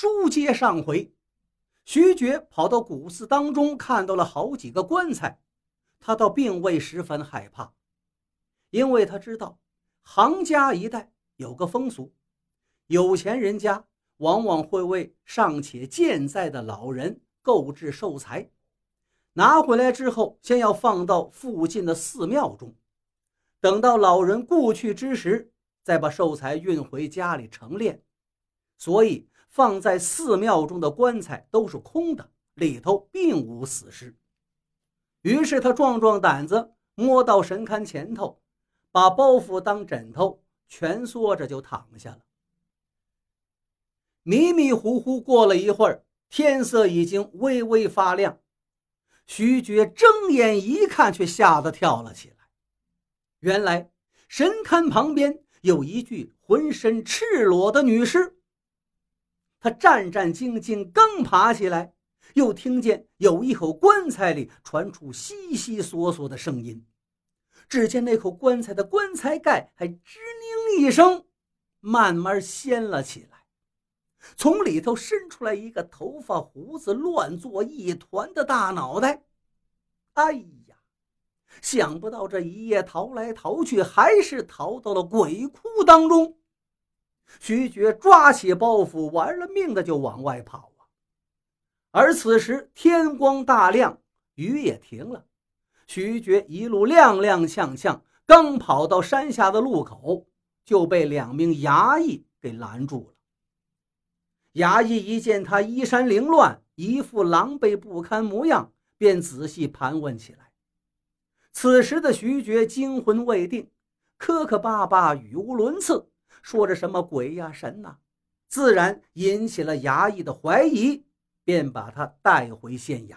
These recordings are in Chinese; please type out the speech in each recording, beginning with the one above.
书接上回，徐觉跑到古寺当中，看到了好几个棺材，他倒并未十分害怕，因为他知道杭家一带有个风俗，有钱人家往往会为尚且健在的老人购置寿材，拿回来之后，先要放到附近的寺庙中，等到老人故去之时，再把寿材运回家里陈殓，所以。放在寺庙中的棺材都是空的，里头并无死尸。于是他壮壮胆子，摸到神龛前头，把包袱当枕头蜷缩着就躺下了。迷迷糊糊过了一会儿，天色已经微微发亮。徐觉睁眼一看，却吓得跳了起来。原来神龛旁边有一具浑身赤裸的女尸。他战战兢兢，刚爬起来，又听见有一口棺材里传出悉悉索索的声音。只见那口棺材的棺材盖还吱宁一声，慢慢掀了起来，从里头伸出来一个头发胡子乱作一团的大脑袋。哎呀，想不到这一夜逃来逃去，还是逃到了鬼窟当中。徐觉抓起包袱，玩了命的就往外跑啊！而此时天光大亮，雨也停了。徐觉一路踉踉跄跄，刚跑到山下的路口，就被两名衙役给拦住了。衙役一见他衣衫凌乱，一副狼狈不堪模样，便仔细盘问起来。此时的徐觉惊魂未定，磕磕巴巴，语无伦次。说着什么鬼呀神呐，自然引起了衙役的怀疑，便把他带回县衙。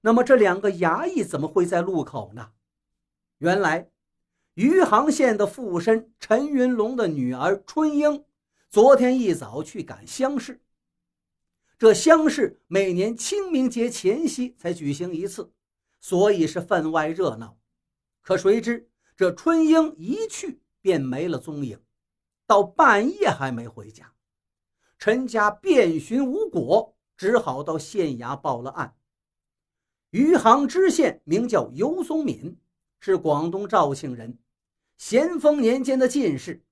那么这两个衙役怎么会在路口呢？原来，余杭县的附身陈云龙的女儿春英，昨天一早去赶乡试。这乡试每年清明节前夕才举行一次，所以是分外热闹。可谁知这春英一去。便没了踪影，到半夜还没回家。陈家遍寻无果，只好到县衙报了案。余杭知县名叫尤松敏，是广东肇庆人，咸丰年间的进士，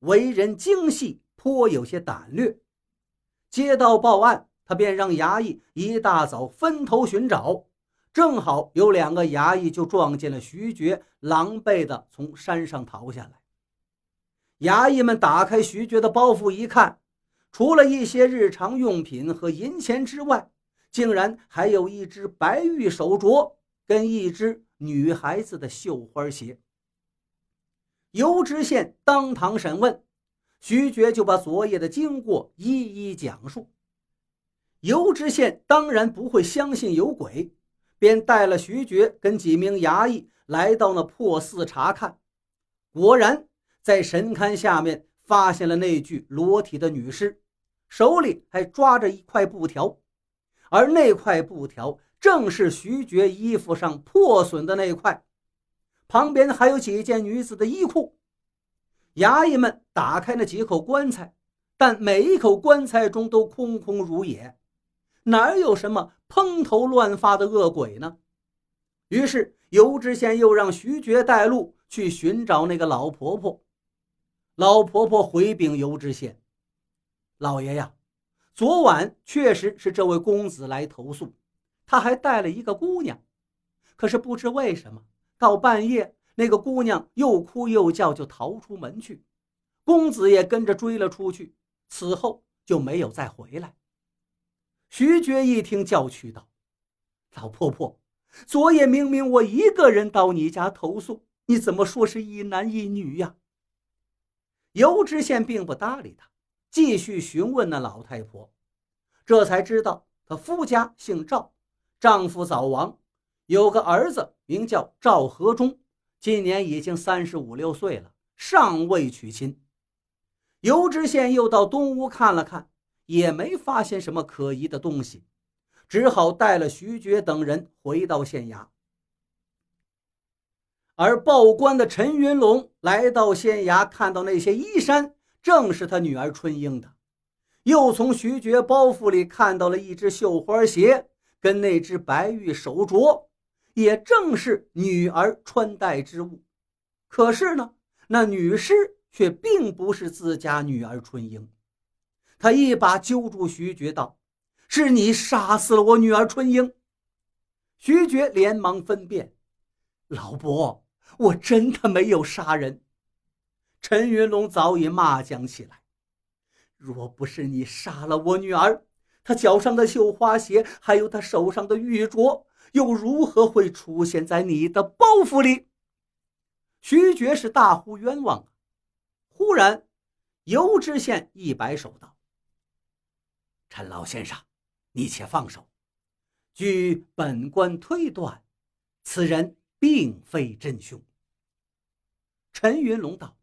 为人精细，颇有些胆略。接到报案，他便让衙役一大早分头寻找。正好有两个衙役就撞见了徐觉，狼狈地从山上逃下来。衙役们打开徐觉的包袱一看，除了一些日常用品和银钱之外，竟然还有一只白玉手镯跟一只女孩子的绣花鞋。尤知县当堂审问，徐觉就把昨夜的经过一一讲述。尤知县当然不会相信有鬼。便带了徐觉跟几名衙役来到那破寺查看，果然在神龛下面发现了那具裸体的女尸，手里还抓着一块布条，而那块布条正是徐觉衣服上破损的那块，旁边还有几件女子的衣裤。衙役们打开那几口棺材，但每一口棺材中都空空如也。哪有什么蓬头乱发的恶鬼呢？于是尤知县又让徐觉带路去寻找那个老婆婆。老婆婆回禀尤知县：“老爷呀，昨晚确实是这位公子来投诉，他还带了一个姑娘。可是不知为什么，到半夜那个姑娘又哭又叫，就逃出门去，公子也跟着追了出去，此后就没有再回来。”徐觉一听，叫屈道：“老婆婆，昨夜明明我一个人到你家投诉，你怎么说是一男一女呀？”尤知县并不搭理他，继续询问那老太婆，这才知道她夫家姓赵，丈夫早亡，有个儿子名叫赵和忠，今年已经三十五六岁了，尚未娶亲。尤知县又到东屋看了看。也没发现什么可疑的东西，只好带了徐觉等人回到县衙。而报官的陈云龙来到县衙，看到那些衣衫，正是他女儿春英的，又从徐觉包袱里看到了一只绣花鞋，跟那只白玉手镯，也正是女儿穿戴之物。可是呢，那女尸却并不是自家女儿春英。他一把揪住徐觉，道：“是你杀死了我女儿春英。”徐觉连忙分辨：“老伯，我真的没有杀人。”陈云龙早已骂将起来：“若不是你杀了我女儿，她脚上的绣花鞋，还有她手上的玉镯，又如何会出现在你的包袱里？”徐觉是大呼冤枉啊！忽然，尤知县一摆手道：“陈老先生，你且放手。据本官推断，此人并非真凶。”陈云龙道。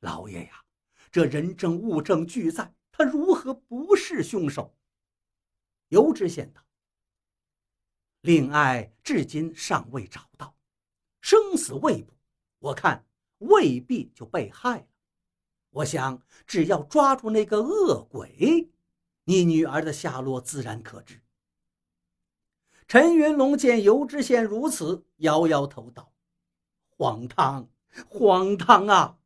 老爷呀，这人证物证俱在，他如何不是凶手？尤知县道：“令爱至今尚未找到，生死未卜，我看未必就被害了。我想，只要抓住那个恶鬼，你女儿的下落自然可知。”陈云龙见尤知县如此，摇摇头道：“荒唐，荒唐啊！”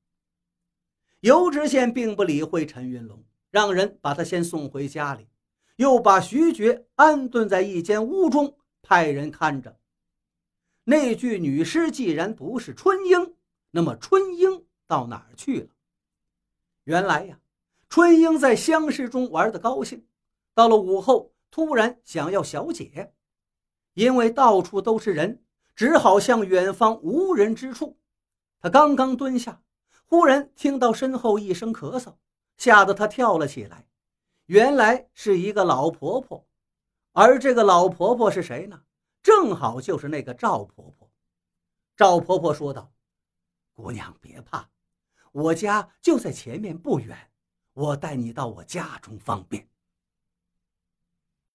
尤知县并不理会陈云龙，让人把他先送回家里，又把徐觉安顿在一间屋中，派人看着。那具女尸既然不是春英，那么春英到哪儿去了？原来呀，春英在乡试中玩的高兴，到了午后突然想要小解，因为到处都是人，只好向远方无人之处。他刚刚蹲下。忽然听到身后一声咳嗽，吓得他跳了起来。原来是一个老婆婆，而这个老婆婆是谁呢？正好就是那个赵婆婆。赵婆婆说道：“姑娘别怕，我家就在前面不远，我带你到我家中方便。”